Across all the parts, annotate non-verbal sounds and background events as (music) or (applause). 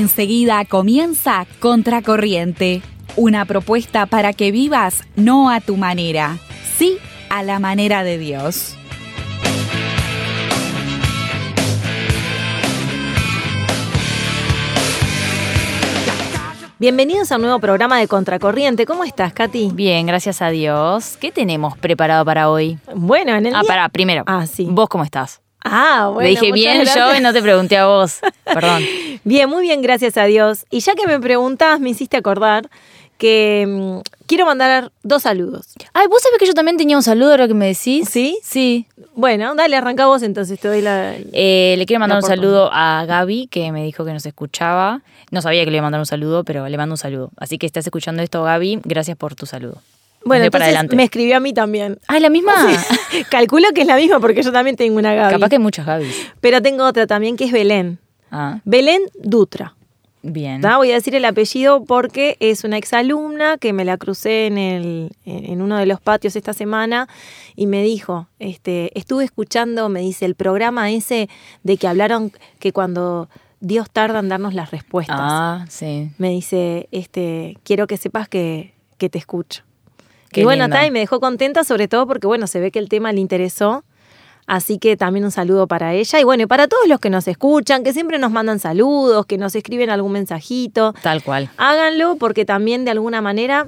Enseguida comienza Contracorriente, una propuesta para que vivas no a tu manera, sí a la manera de Dios. Bienvenidos a un nuevo programa de Contracorriente. ¿Cómo estás, Katy? Bien, gracias a Dios. ¿Qué tenemos preparado para hoy? Bueno, en el Ah, día- para, primero. Ah, sí. ¿Vos cómo estás? Ah, bueno. Le dije bien gracias. yo y no te pregunté a vos. Perdón. (laughs) Bien, muy bien, gracias a Dios. Y ya que me preguntabas, me hiciste acordar que mm, quiero mandar dos saludos. Ay, ¿vos sabés que yo también tenía un saludo ahora que me decís? ¿Sí? Sí. Bueno, dale, arranca vos entonces, te doy la... Eh, le quiero mandar un saludo a Gaby, que me dijo que nos escuchaba. No sabía que le iba a mandar un saludo, pero le mando un saludo. Así que estás escuchando esto, Gaby. Gracias por tu saludo. Bueno, para adelante. me escribió a mí también. Ay, la misma. (laughs) Calculo que es la misma porque yo también tengo una Gaby. Capaz que hay muchas Gabys. Pero tengo otra también que es Belén. Ah, Belén Dutra. bien. ¿tá? Voy a decir el apellido porque es una exalumna que me la crucé en, el, en uno de los patios esta semana y me dijo, este, estuve escuchando, me dice, el programa ese de que hablaron que cuando Dios tarda en darnos las respuestas. Ah, sí. Me dice, este, quiero que sepas que, que te escucho. Qué y bueno, lindo. está, y me dejó contenta sobre todo porque, bueno, se ve que el tema le interesó. Así que también un saludo para ella. Y bueno, y para todos los que nos escuchan, que siempre nos mandan saludos, que nos escriben algún mensajito, Tal cual. háganlo porque también de alguna manera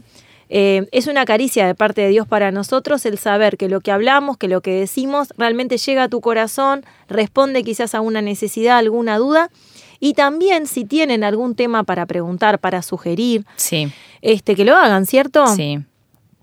eh, es una caricia de parte de Dios para nosotros el saber que lo que hablamos, que lo que decimos realmente llega a tu corazón, responde quizás a una necesidad, alguna duda. Y también si tienen algún tema para preguntar, para sugerir, Sí. este, que lo hagan, ¿cierto? Sí.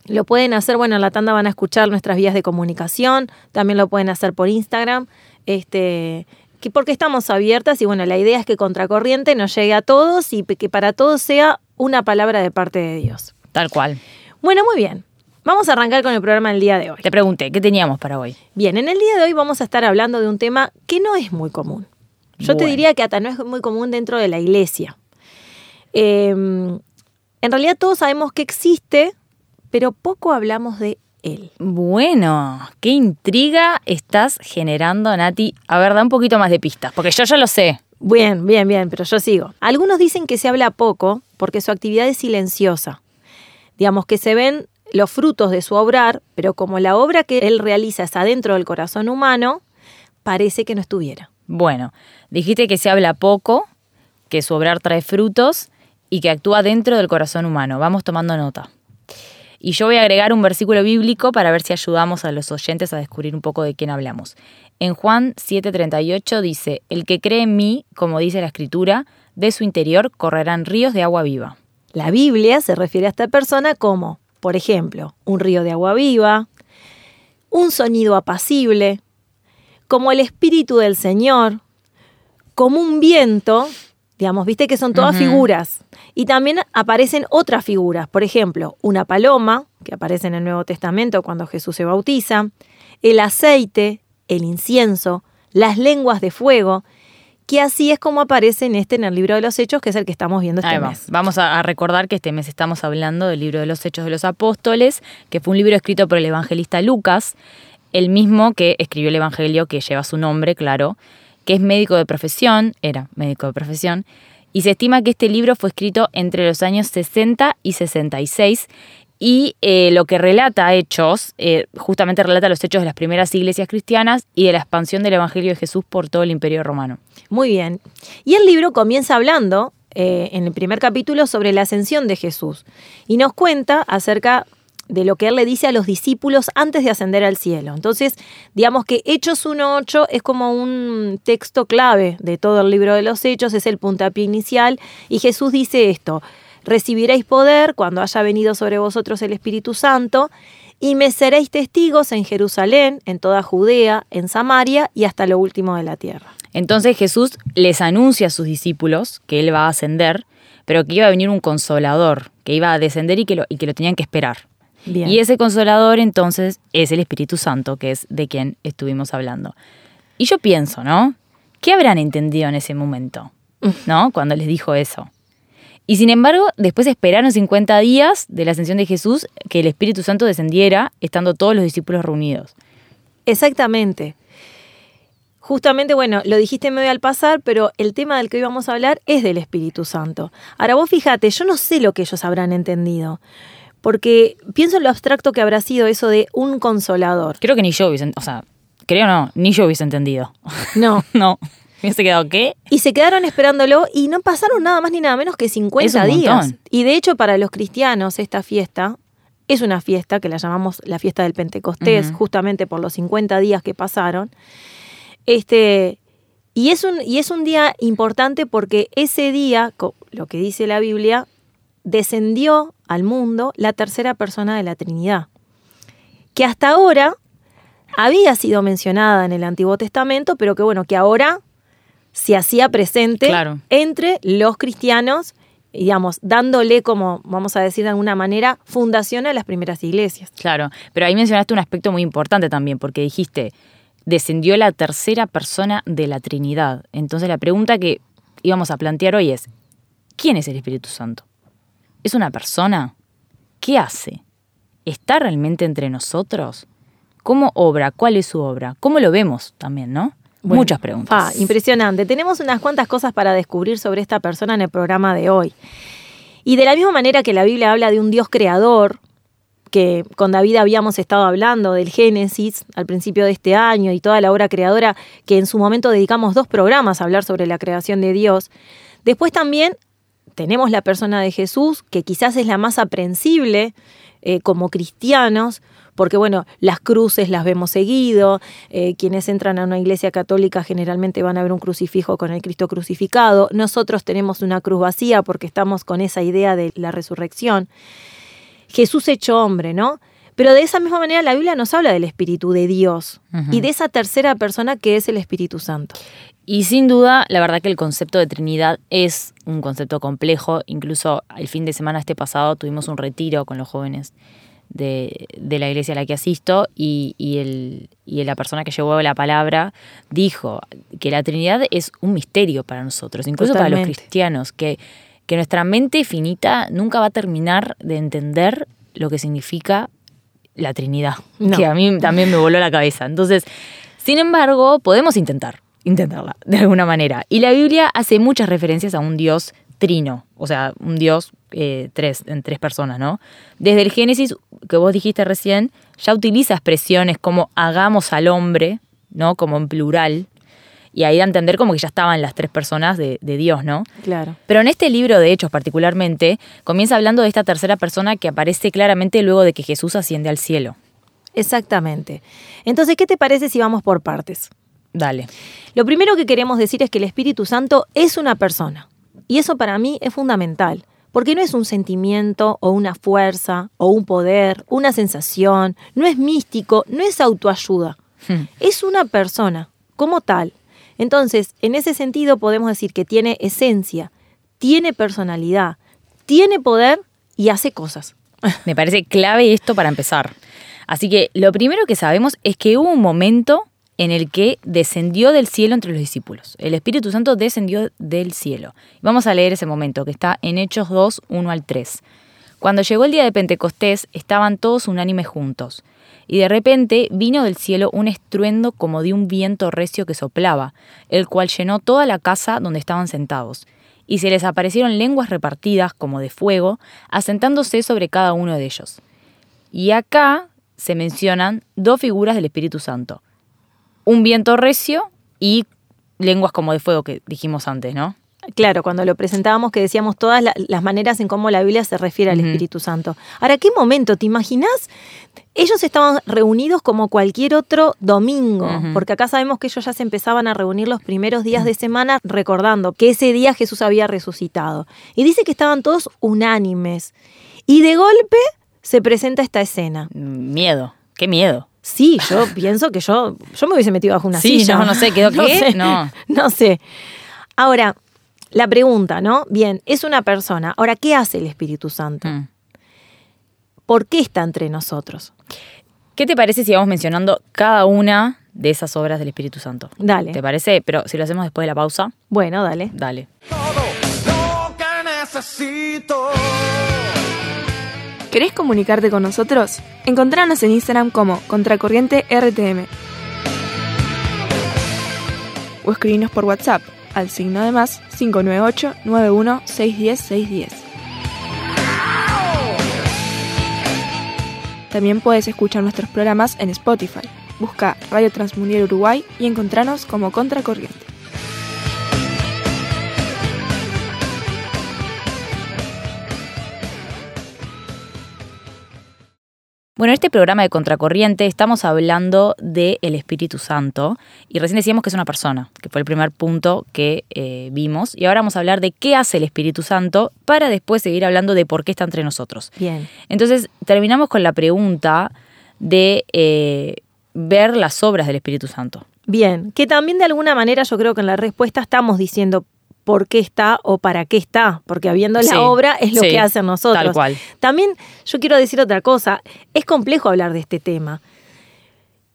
Lo pueden hacer, bueno, en la tanda van a escuchar nuestras vías de comunicación, también lo pueden hacer por Instagram, este, que porque estamos abiertas y bueno, la idea es que Contracorriente nos llegue a todos y que para todos sea una palabra de parte de Dios. Tal cual. Bueno, muy bien. Vamos a arrancar con el programa del día de hoy. Te pregunté, ¿qué teníamos para hoy? Bien, en el día de hoy vamos a estar hablando de un tema que no es muy común. Yo te diría que hasta no es muy común dentro de la iglesia. Eh, en realidad todos sabemos que existe, pero poco hablamos de él. Bueno, qué intriga estás generando, Nati. A ver, da un poquito más de pistas, porque yo ya lo sé. Bien, bien, bien, pero yo sigo. Algunos dicen que se habla poco porque su actividad es silenciosa. Digamos que se ven los frutos de su obrar, pero como la obra que él realiza está dentro del corazón humano, parece que no estuviera. Bueno, dijiste que se habla poco, que su obrar trae frutos y que actúa dentro del corazón humano. Vamos tomando nota. Y yo voy a agregar un versículo bíblico para ver si ayudamos a los oyentes a descubrir un poco de quién hablamos. En Juan 7:38 dice, El que cree en mí, como dice la escritura, de su interior correrán ríos de agua viva. La Biblia se refiere a esta persona como, por ejemplo, un río de agua viva, un sonido apacible, como el Espíritu del Señor, como un viento, digamos, viste que son todas figuras. Y también aparecen otras figuras, por ejemplo, una paloma, que aparece en el Nuevo Testamento cuando Jesús se bautiza, el aceite, el incienso, las lenguas de fuego, que así es como aparece en este, en el libro de los Hechos, que es el que estamos viendo este va. mes. Vamos a, a recordar que este mes estamos hablando del libro de los Hechos de los Apóstoles, que fue un libro escrito por el evangelista Lucas, el mismo que escribió el Evangelio que lleva su nombre, claro, que es médico de profesión, era médico de profesión, y se estima que este libro fue escrito entre los años 60 y 66. Y eh, lo que relata hechos, eh, justamente relata los hechos de las primeras iglesias cristianas y de la expansión del Evangelio de Jesús por todo el imperio romano. Muy bien. Y el libro comienza hablando eh, en el primer capítulo sobre la ascensión de Jesús y nos cuenta acerca de lo que él le dice a los discípulos antes de ascender al cielo. Entonces, digamos que Hechos 1.8 es como un texto clave de todo el libro de los Hechos, es el puntapié inicial y Jesús dice esto, recibiréis poder cuando haya venido sobre vosotros el Espíritu Santo y me seréis testigos en Jerusalén, en toda Judea, en Samaria y hasta lo último de la tierra. Entonces Jesús les anuncia a sus discípulos que Él va a ascender, pero que iba a venir un consolador, que iba a descender y que lo, y que lo tenían que esperar. Bien. Y ese consolador entonces es el Espíritu Santo, que es de quien estuvimos hablando. Y yo pienso, ¿no? ¿Qué habrán entendido en ese momento? (laughs) ¿No? Cuando les dijo eso. Y sin embargo, después esperaron 50 días de la ascensión de Jesús que el Espíritu Santo descendiera, estando todos los discípulos reunidos. Exactamente. justamente, bueno, lo dijiste medio al pasar, pero el tema del que hoy vamos a hablar es del Espíritu Santo. Ahora vos fíjate, yo no sé lo que ellos habrán entendido, porque pienso en lo abstracto que habrá sido eso de un consolador. Creo que ni yo hubiese, o sea, creo no, ni yo hubiese entendido. No. (laughs) no. Me hubiese quedado, ¿qué? Y se quedaron esperándolo y no pasaron nada más ni nada menos que 50 Es un días. montón. Y de hecho, para los cristianos, esta fiesta es una fiesta que la llamamos la fiesta del Pentecostés, justamente por los 50 días que pasaron. Este, y, es un, y es un día importante porque ese día, lo que dice la Biblia, descendió al mundo la tercera persona de la Trinidad, que hasta ahora había sido mencionada en el Antiguo Testamento, pero que bueno, que ahora se hacía presente Claro. entre los cristianos, digamos, dándole como, vamos a decir de alguna manera, fundación a las primeras iglesias. Claro, pero ahí mencionaste un aspecto muy importante también, porque dijiste, descendió la tercera persona de la Trinidad. Entonces la pregunta que íbamos a plantear hoy es, ¿quién es el Espíritu Santo? ¿Es una persona? ¿Qué hace? ¿Está realmente entre nosotros? ¿Cómo obra? ¿Cuál es su obra? ¿Cómo lo vemos también, no? Bueno, Muchas preguntas. impresionante. Tenemos unas cuantas cosas para descubrir sobre esta persona en el programa de hoy. Y de la misma manera que la Biblia habla de un Dios creador, que con David habíamos estado hablando del Génesis al principio de este año y toda la obra creadora, que en su momento dedicamos dos programas a hablar sobre la creación de Dios. Después también tenemos la persona de Jesús, que quizás es la más aprensible eh, como cristianos, porque bueno, las cruces las vemos seguido, eh, quienes entran a una iglesia católica generalmente van a ver un crucifijo con el Cristo crucificado, nosotros tenemos una cruz vacía porque estamos con esa idea de la resurrección. Jesús hecho hombre, ¿no? Pero de esa misma manera la Biblia nos habla del Espíritu de Dios y de esa tercera persona que es el Espíritu Santo. Y sin duda, la verdad que el concepto de Trinidad es un concepto complejo. Incluso el fin de semana este pasado tuvimos un retiro con los jóvenes de, de la iglesia a la que asisto y, y el, y la persona que llevó la palabra dijo que la Trinidad es un misterio para nosotros, incluso para los cristianos, que, que nuestra mente finita nunca va a terminar de entender lo que significa la Trinidad, No. que a mí también me voló la cabeza. Entonces, sin embargo, podemos intentar, intentarla (laughs) de alguna manera. Y la Biblia hace muchas referencias a un Dios trino, o sea, un Dios eh, tres, en tres personas, ¿no? Desde el Génesis, que vos dijiste recién, ya utiliza expresiones como hagamos al hombre, ¿no? Como en plural. Y ahí da a entender como que ya estaban las tres personas de, de Dios, ¿no? Claro. Pero en este libro de Hechos particularmente, comienza hablando de esta tercera persona que aparece claramente luego de que Jesús asciende al cielo. Exactamente. Entonces, ¿qué te parece si vamos por partes? Dale. Lo primero que queremos decir es que el Espíritu Santo es una persona. Y eso para mí es fundamental, porque no es un sentimiento o una fuerza o un poder, una sensación, no es místico, no es autoayuda. Hmm. Es una persona, como tal. Entonces, en ese sentido podemos decir que tiene esencia, tiene personalidad, tiene poder y hace cosas. (laughs) Me parece clave esto para empezar. Así que lo primero que sabemos es que hubo un momento en el que descendió del cielo entre los discípulos. El Espíritu Santo descendió del cielo. Vamos a leer ese momento que está en Hechos 2, 1 al 3. Cuando llegó el día de Pentecostés, estaban todos unánimes juntos. Y de repente vino del cielo un estruendo como de un viento recio que soplaba, el cual llenó toda la casa donde estaban sentados. Y se les aparecieron lenguas repartidas como de fuego, asentándose sobre cada uno de ellos. Y acá se mencionan dos figuras del Espíritu Santo. Un viento recio y lenguas como de fuego que dijimos antes, ¿no? Claro, cuando lo presentábamos que decíamos todas la- las maneras en cómo la Biblia se refiere al. Espíritu Santo. Ahora, ¿qué momento? ¿Te imaginas? Ellos estaban reunidos como cualquier otro domingo, porque acá sabemos que ellos ya se empezaban a reunir los primeros días de semana recordando que ese día Jesús había resucitado. Y dice que estaban todos unánimes. Y de golpe se presenta esta escena. Miedo. Qué miedo. Sí, yo (laughs) pienso que yo, yo me hubiese metido bajo una Sí, silla. no, no sé, ¿quedó qué? (laughs) sé, No. (laughs) no sé. Ahora, la pregunta, ¿no? Bien, es una persona. Ahora, ¿qué hace el Espíritu Santo? Mm. ¿Por qué está entre nosotros? ¿Qué te parece si vamos mencionando cada una de esas obras del Espíritu Santo? Dale. ¿Te parece? Pero si lo hacemos después de la pausa, Bueno, dale. dale. todo lo que necesito. ¿Querés comunicarte con nosotros? Encontranos en Instagram como Contracorriente RTM. o escribinos por WhatsApp al signo de más 598 91 610 610. También puedes escuchar nuestros programas en Spotify. Busca Radio Transmundial Uruguay y encontrarnos como Contracorriente. Bueno, en este programa de Contracorriente estamos hablando del Espíritu Santo y recién decíamos que es una persona, que fue el primer punto que eh, vimos. Y ahora vamos a hablar de qué hace el Espíritu Santo para después seguir hablando de por qué está entre nosotros. Bien. Entonces, terminamos con la pregunta de eh, ver las obras del Espíritu Santo. Bien, que también de alguna manera yo creo que en la respuesta estamos diciendo por qué está o para qué está, porque habiendo la obra es lo sí, que hacen nosotros. tal cual. También yo quiero decir otra cosa, es complejo hablar de este tema.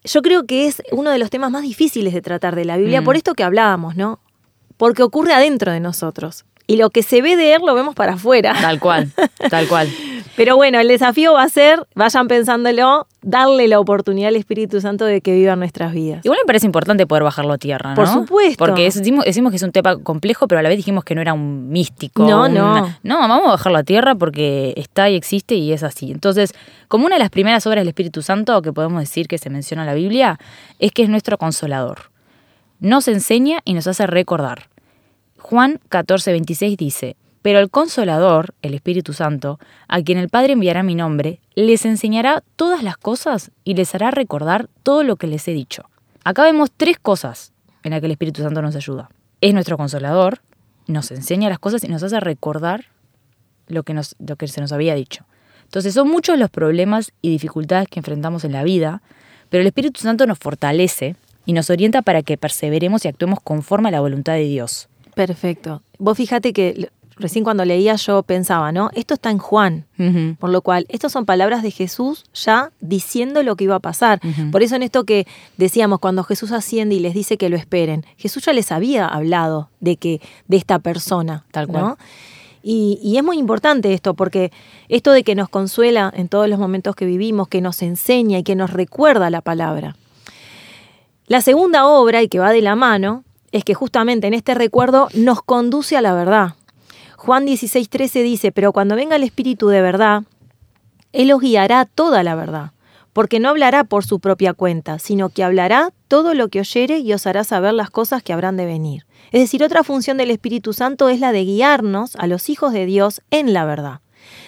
Yo creo que es uno de los temas más difíciles de tratar de la Biblia, Mm. por esto que hablábamos, ¿no? Porque ocurre adentro de nosotros. Y lo que se ve de él lo vemos para afuera. Tal cual, tal cual. (laughs) Pero bueno, el desafío va a ser, vayan pensándolo, darle la oportunidad al Espíritu Santo de que viva nuestras vidas. Igual me parece importante poder bajarlo a tierra, ¿no? Por supuesto. Porque es- decimos, decimos que es un tema complejo, pero a la vez dijimos que no era un místico. No, un- no. No, vamos a bajarlo a tierra porque está y existe y es así. Entonces, como una de las primeras obras del Espíritu Santo que podemos decir que se menciona en la Biblia, es que es nuestro consolador. Nos enseña y nos hace recordar. Juan 14, 26 dice, pero el consolador, el Espíritu Santo, a quien el Padre enviará mi nombre, les enseñará todas las cosas y les hará recordar todo lo que les he dicho. Acá vemos tres cosas en las que el Espíritu Santo nos ayuda. Es nuestro consolador, nos enseña las cosas y nos hace recordar lo que, lo que se nos había dicho. Entonces son muchos los problemas y dificultades que enfrentamos en la vida, pero el Espíritu Santo nos fortalece y nos orienta para que perseveremos y actuemos conforme a la voluntad de Dios. Perfecto. Vos fíjate que recién cuando leía yo pensaba, ¿no? Esto está en Juan. Por lo cual, estas son palabras de Jesús ya diciendo lo que iba a pasar. Por eso en esto que decíamos, cuando Jesús asciende y les dice que lo esperen, Jesús ya les había hablado de que de esta persona. Tal ¿no? cual. Y, y es muy importante esto, porque esto de que nos consuela en todos los momentos que vivimos, que nos enseña y que nos recuerda la palabra. La segunda obra, y que va de la mano, es que justamente en este recuerdo nos conduce a la verdad. Juan 16:13 dice, pero cuando venga el Espíritu de verdad, Él os guiará toda la verdad, porque no hablará por su propia cuenta, sino que hablará todo lo que oyere y os hará saber las cosas que habrán de venir. Es decir, otra función del Espíritu Santo es la de guiarnos a los hijos de Dios en la verdad.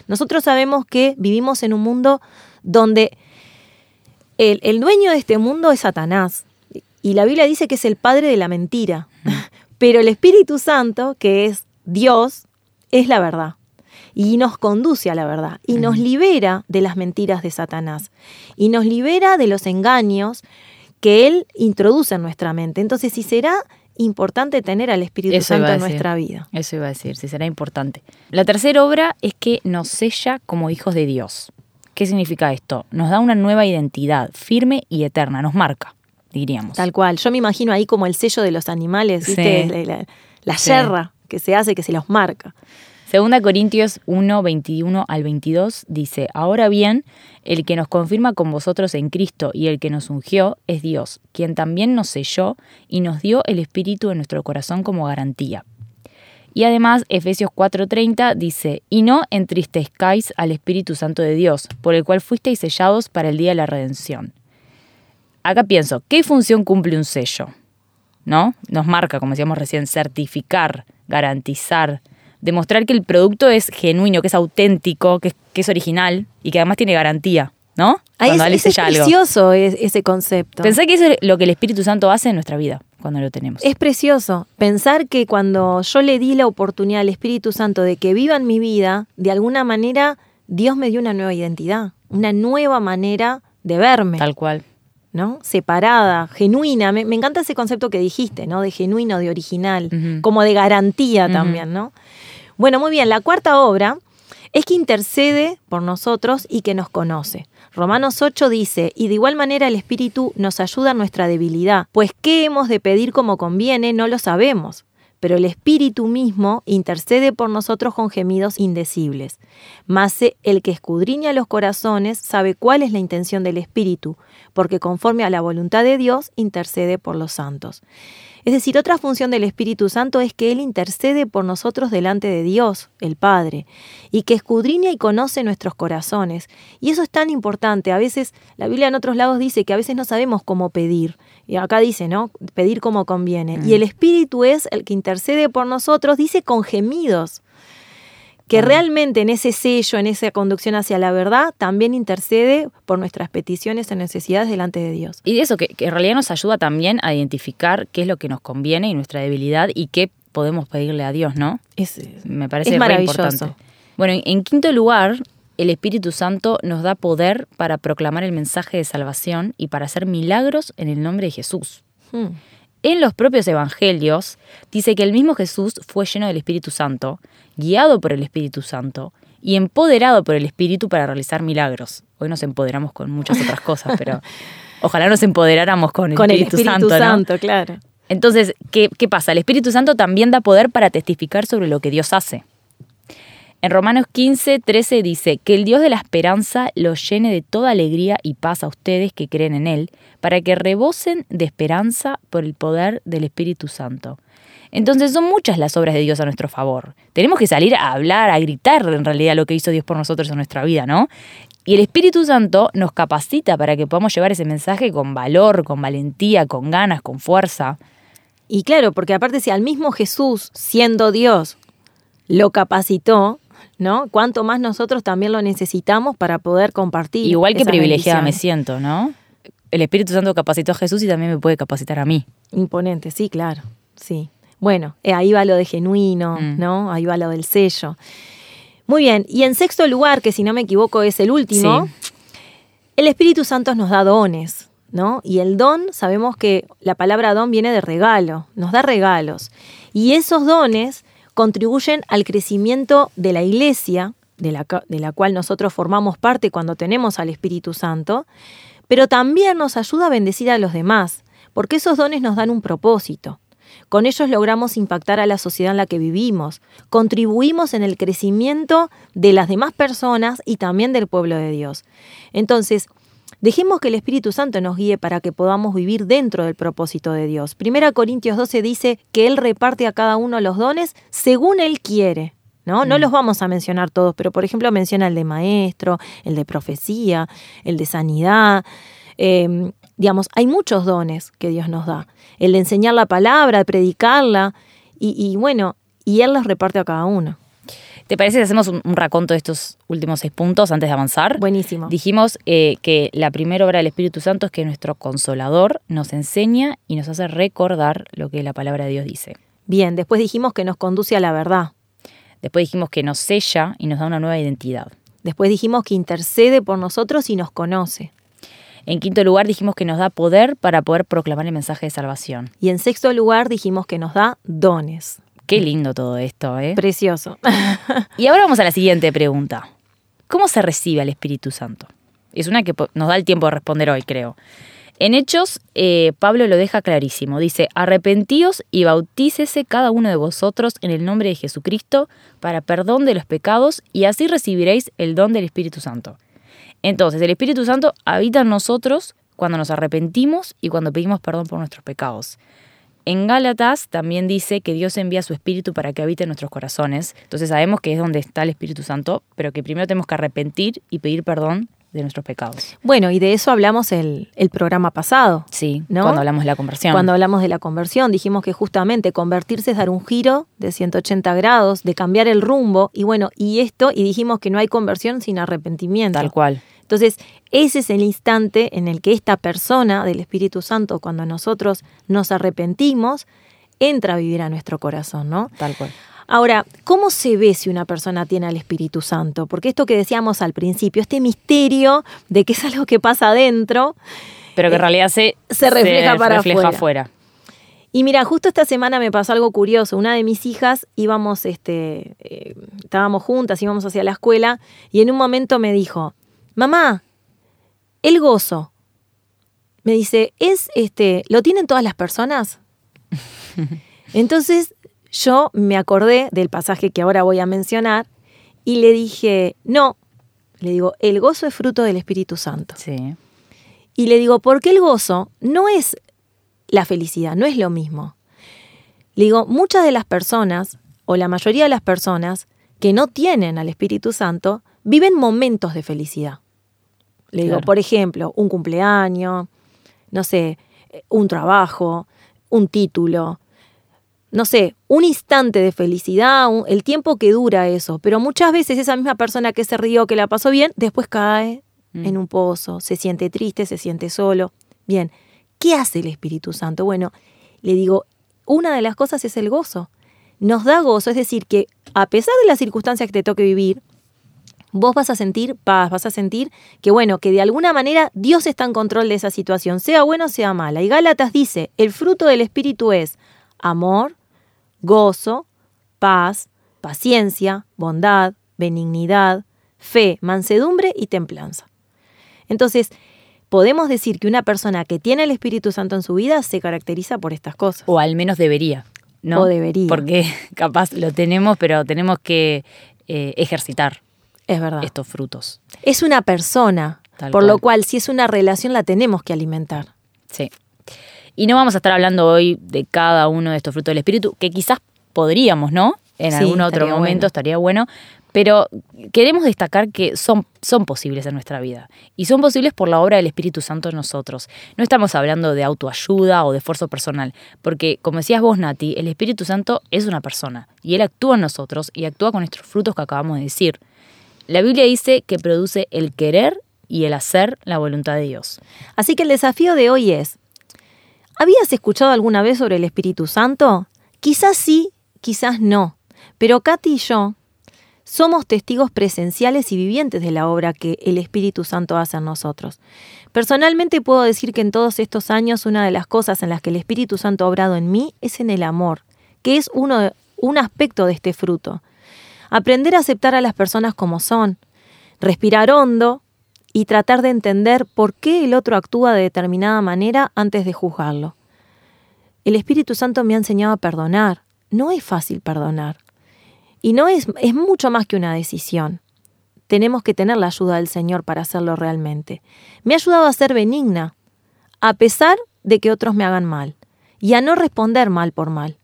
Nosotros sabemos que vivimos en un mundo donde el, el dueño de este mundo es Satanás. Y la Biblia dice que es el padre de la mentira. Pero el Espíritu Santo, que es Dios, es la verdad. Y nos conduce a la verdad. Y nos libera de las mentiras de Satanás. Y nos libera de los engaños que Él introduce en nuestra mente. Entonces, si será importante tener al Espíritu Eso Santo en nuestra vida. Eso iba a decir, si será importante. La tercera obra es que nos sella como hijos de Dios. ¿Qué significa esto? Nos da una nueva identidad, firme y eterna, nos marca, diríamos. Tal cual. Yo me imagino ahí como el sello de los animales, ¿viste? Sí. La, la- Sí. yerra que se hace, que se los marca. Segunda Corintios 1, 21 al 22 dice, Ahora bien, el que nos confirma con vosotros en Cristo y el que nos ungió es Dios, quien también nos selló y nos dio el Espíritu en nuestro corazón como garantía. Y además Efesios 4:30 dice, Y no entristezcáis al Espíritu Santo de Dios, por el cual fuisteis sellados para el día de la redención. Acá pienso, ¿qué función cumple un sello? ¿No? Nos marca, como decíamos recién, certificar, garantizar, demostrar que el producto es genuino, que es auténtico, que es, que es original y que además tiene garantía, ¿no? Ahí es, algo. precioso es- ese concepto. Pensá que eso es lo que el Espíritu Santo hace en nuestra vida cuando lo tenemos. Es precioso pensar que cuando yo le di la oportunidad al Espíritu Santo de que viva en mi vida, de alguna manera Dios me dio una nueva identidad, una nueva manera de verme, Tal cual. ¿No? Separada, genuina. Me, me encanta ese concepto que dijiste, ¿no? De genuino, de original, como de garantía también, ¿no? Bueno, muy bien. La cuarta obra es que intercede por nosotros y que nos conoce. Romanos 8 dice, y de igual manera el Espíritu nos ayuda en nuestra debilidad, pues qué hemos de pedir como conviene no lo sabemos, pero el Espíritu mismo intercede por nosotros con gemidos indecibles. Mas el que escudriña los corazones sabe cuál es la intención del Espíritu, porque conforme a la voluntad de Dios intercede por los santos. Es decir, otra función del Espíritu Santo es que Él intercede por nosotros delante de Dios, el Padre, y que escudriña y conoce nuestros corazones. Y eso es tan importante. A veces, la Biblia en otros lados dice que a veces no sabemos cómo pedir. Y acá dice, ¿no? Pedir como conviene. Y el Espíritu es el que intercede por nosotros, dice con gemidos que realmente en ese sello, en esa conducción hacia la verdad, también intercede por nuestras peticiones y necesidades delante de Dios. Y de eso, que, que en realidad nos ayuda también a identificar qué es lo que nos conviene y nuestra debilidad y qué podemos pedirle a Dios, ¿no? Es, Me parece Es maravilloso. importante. Bueno, en, en quinto lugar, el Espíritu Santo nos da poder para proclamar el mensaje de salvación y para hacer milagros en el nombre de Jesús. hmm, En los propios evangelios dice que el mismo Jesús fue lleno del Espíritu Santo, guiado por el Espíritu Santo y empoderado por el Espíritu para realizar milagros. Hoy nos empoderamos con muchas otras cosas, (laughs) pero ojalá nos empoderáramos con el con el Espíritu, Espíritu Santo. claro. Entonces, ¿qué, ¿qué pasa? El Espíritu Santo también da poder para testificar sobre lo que Dios hace. En Romanos 15, 13 dice, que el Dios de la esperanza los llene de toda alegría y paz a ustedes que creen en Él, para que rebosen de esperanza por el poder del Espíritu Santo. Entonces son muchas las obras de Dios a nuestro favor. Tenemos que salir a hablar, a gritar en realidad lo que hizo Dios por nosotros en nuestra vida, ¿no? Y el Espíritu Santo nos capacita para que podamos llevar ese mensaje con valor, con valentía, con ganas, con fuerza. Y claro, porque aparte si al mismo Jesús, siendo Dios, lo capacitó, ¿no? Cuánto más nosotros también lo necesitamos para poder compartir. Igual que privilegiada me siento, ¿no? El Espíritu Santo capacitó a Jesús y también me puede capacitar a mí. Imponente, sí, claro, sí. Bueno, eh, ahí va lo de genuino, Mm. ¿no? Ahí va lo del sello. Muy bien, y en sexto lugar, que si no me equivoco es el último, el Espíritu Santo nos da dones, ¿no? Y el don, sabemos que la palabra don viene de regalo, nos da regalos. Y esos dones contribuyen al crecimiento de la iglesia, de la, de la cual nosotros formamos parte cuando tenemos al Espíritu Santo, pero también nos ayuda a bendecir a los demás, porque esos dones nos dan un propósito. Con ellos logramos impactar a la sociedad en la que vivimos, contribuimos en el crecimiento de las demás personas y también del pueblo de Dios. Entonces, dejemos que el Espíritu Santo nos guíe para que podamos vivir dentro del propósito de Dios. Primera Corintios 12 dice que Él reparte a cada uno los dones según Él quiere. ¿No? no los vamos a mencionar todos, pero por ejemplo menciona el de maestro, el de profecía, el de sanidad, eh, digamos, hay muchos dones que Dios nos da. El de enseñar la palabra, de predicarla, y, y bueno, y Él los reparte a cada uno. ¿Te parece que hacemos un, un raconto de estos últimos seis puntos antes de avanzar? Buenísimo. Dijimos eh, que la primera obra del Espíritu Santo es que nuestro consolador nos enseña y nos hace recordar lo que la palabra de Dios dice. Bien, después dijimos que nos conduce a la verdad. Después dijimos que nos sella y nos da una nueva identidad. Después dijimos que intercede por nosotros y nos conoce. En quinto lugar dijimos que nos da poder para poder proclamar el mensaje de salvación. Y en sexto lugar dijimos que nos da dones. Qué lindo todo esto, ¿eh? Precioso. (laughs) Y ahora vamos a la siguiente pregunta. ¿Cómo se recibe al Espíritu Santo? Es una que nos da el tiempo de responder hoy, creo. En Hechos, eh, Pablo lo deja clarísimo. Dice, arrepentíos y bautícese cada uno de vosotros en el nombre de Jesucristo para perdón de los pecados y así recibiréis el don del Espíritu Santo. Entonces, el Espíritu Santo habita en nosotros cuando nos arrepentimos y cuando pedimos perdón por nuestros pecados. En Gálatas también dice que Dios envía su Espíritu para que habite en nuestros corazones. Entonces sabemos que es donde está el Espíritu Santo, pero que primero tenemos que arrepentir y pedir perdón de nuestros pecados. Bueno, y de eso hablamos el, el programa pasado. Sí, ¿No? cuando hablamos de la conversión. Cuando hablamos de la conversión, dijimos que justamente convertirse es dar un giro de 180 grados, de cambiar el rumbo, y bueno, y esto, y dijimos que no hay conversión sin arrepentimiento. Tal cual. Entonces, ese es el instante en el que esta persona del Espíritu Santo, cuando nosotros nos arrepentimos, entra a vivir a nuestro corazón, ¿no? Tal cual. Ahora, ¿cómo se ve si una persona tiene al Espíritu Santo? Porque esto que decíamos al principio, este misterio de que es algo que pasa adentro, Pero que en realidad se, Eh, se refleja para refleja afuera. afuera. Y mira, justo esta semana me pasó algo curioso. Una de mis hijas íbamos, este, eh, estábamos juntas, íbamos hacia la escuela, y en un momento me dijo, mamá, el gozo. Me dice, ¿es este, lo tienen todas las personas? (laughs) Entonces yo me acordé del pasaje que ahora voy a mencionar y le dije, no, le digo, el gozo es fruto del Espíritu Santo. Sí. Y le digo, ¿por qué el gozo no es la felicidad? No es lo mismo. Le digo, muchas de las personas, o la mayoría de las personas que no tienen al Espíritu Santo, viven momentos de felicidad. Le digo, Claro. por ejemplo, un cumpleaños, no sé, eh, un trabajo, un título, no sé, un instante de felicidad, un- el tiempo que dura eso. Pero muchas veces esa misma persona que se rió, que la pasó bien, después cae Mm. en un pozo, se siente triste, se siente solo. Bien, ¿qué hace el Espíritu Santo? Bueno, le digo, una de las cosas es el gozo. Nos da gozo, es decir, que a pesar de las circunstancias que te toque vivir, vos vas a sentir paz, vas a sentir que, bueno, que de alguna manera Dios está en control de esa situación, sea buena o sea mala. Y Gálatas dice, el fruto del Espíritu es amor, gozo, paz, paciencia, bondad, benignidad, fe, mansedumbre y templanza. Entonces, podemos decir que una persona que tiene el Espíritu Santo en su vida se caracteriza por estas cosas. O al menos debería, ¿no? O debería. Porque (laughs) capaz lo tenemos, pero tenemos que eh, ejercitar Es verdad. estos frutos. Es una persona, Tal por cual. lo cual si es una relación la tenemos que alimentar. Sí. Y no vamos a estar hablando hoy de cada uno de estos frutos del Espíritu, que quizás podríamos, ¿no? En Sí, algún otro momento bueno. estaría bueno, pero queremos destacar que son, son posibles en nuestra vida. Y son posibles por la obra del Espíritu Santo en nosotros. No estamos hablando de autoayuda o de esfuerzo personal, porque como decías vos, Nati, el Espíritu Santo es una persona y Él actúa en nosotros y actúa con estos frutos que acabamos de decir. La Biblia dice que produce el querer y el hacer la voluntad de Dios. Así que el desafío de hoy es, ¿habías escuchado alguna vez sobre el Espíritu Santo? Quizás sí, quizás no, pero Katy y yo somos testigos presenciales y vivientes de la obra que el Espíritu Santo hace en nosotros. Personalmente puedo decir que en todos estos años una de las cosas en las que el Espíritu Santo ha obrado en mí es en el amor, que es uno un aspecto de este fruto. Aprender a aceptar a las personas como son, respirar hondo y tratar de entender por qué el otro actúa de determinada manera antes de juzgarlo. El Espíritu Santo me ha enseñado a perdonar. No es fácil perdonar. Y no es, es mucho más que una decisión. Tenemos que tener la ayuda del Señor para hacerlo realmente. Me ha ayudado a ser benigna, a pesar de que otros me hagan mal, y a no responder mal por mal.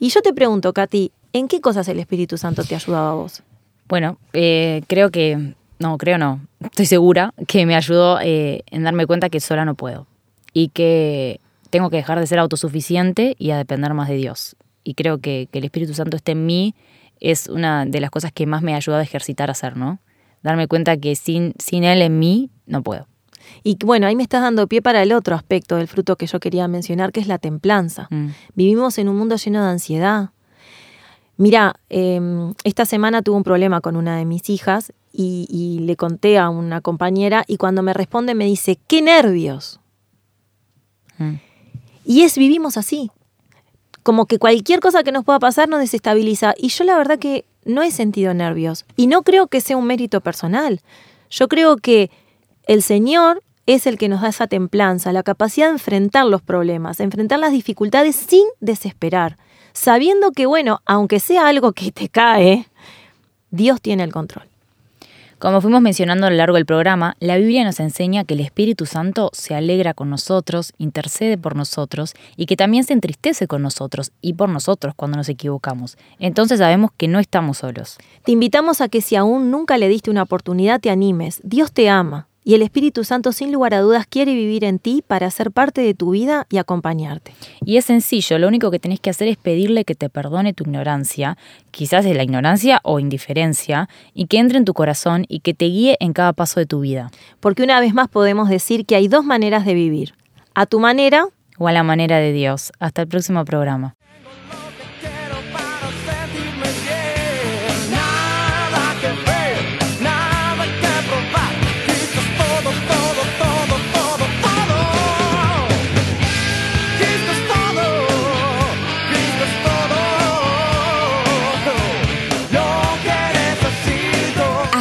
Y yo te pregunto, Katy, ¿en qué cosas el Espíritu Santo te ha ayudado a vos? Bueno, eh, creo que, no, creo no, estoy segura que me ayudó eh, en darme cuenta que sola no puedo y que tengo que dejar de ser autosuficiente y a depender más de Dios. Y creo que, que el Espíritu Santo esté en mí es una de las cosas que más me ha ayudado a ejercitar a hacer, ¿no? Darme cuenta que sin, sin Él en mí no puedo. Y bueno, ahí me estás dando pie para el otro aspecto del fruto que yo quería mencionar, que es la templanza. Mm. Vivimos en un mundo lleno de ansiedad. Mira, eh, esta semana tuve un problema con una de mis hijas y, y le conté a una compañera y cuando me responde me dice, qué nervios. Mm. Y es, vivimos así. Como que cualquier cosa que nos pueda pasar nos desestabiliza. Y yo la verdad que no he sentido nervios. Y no creo que sea un mérito personal. Yo creo que el Señor es el que nos da esa templanza, la capacidad de enfrentar los problemas, de enfrentar las dificultades sin desesperar, sabiendo que, bueno, aunque sea algo que te cae, Dios tiene el control. Como fuimos mencionando a lo largo del programa, la Biblia nos enseña que el Espíritu Santo se alegra con nosotros, intercede por nosotros y que también se entristece con nosotros y por nosotros cuando nos equivocamos. Entonces sabemos que no estamos solos. Te invitamos a que si aún nunca le diste una oportunidad, te animes. Dios te ama y el Espíritu Santo sin lugar a dudas quiere vivir en ti para ser parte de tu vida y acompañarte. Y es sencillo, lo único que tenés que hacer es pedirle que te perdone tu ignorancia, quizás es la ignorancia o indiferencia, y que entre en tu corazón y que te guíe en cada paso de tu vida, Porque una vez más podemos decir que hay dos maneras de vivir. A tu manera o a la manera de Dios. Hasta el próximo programa.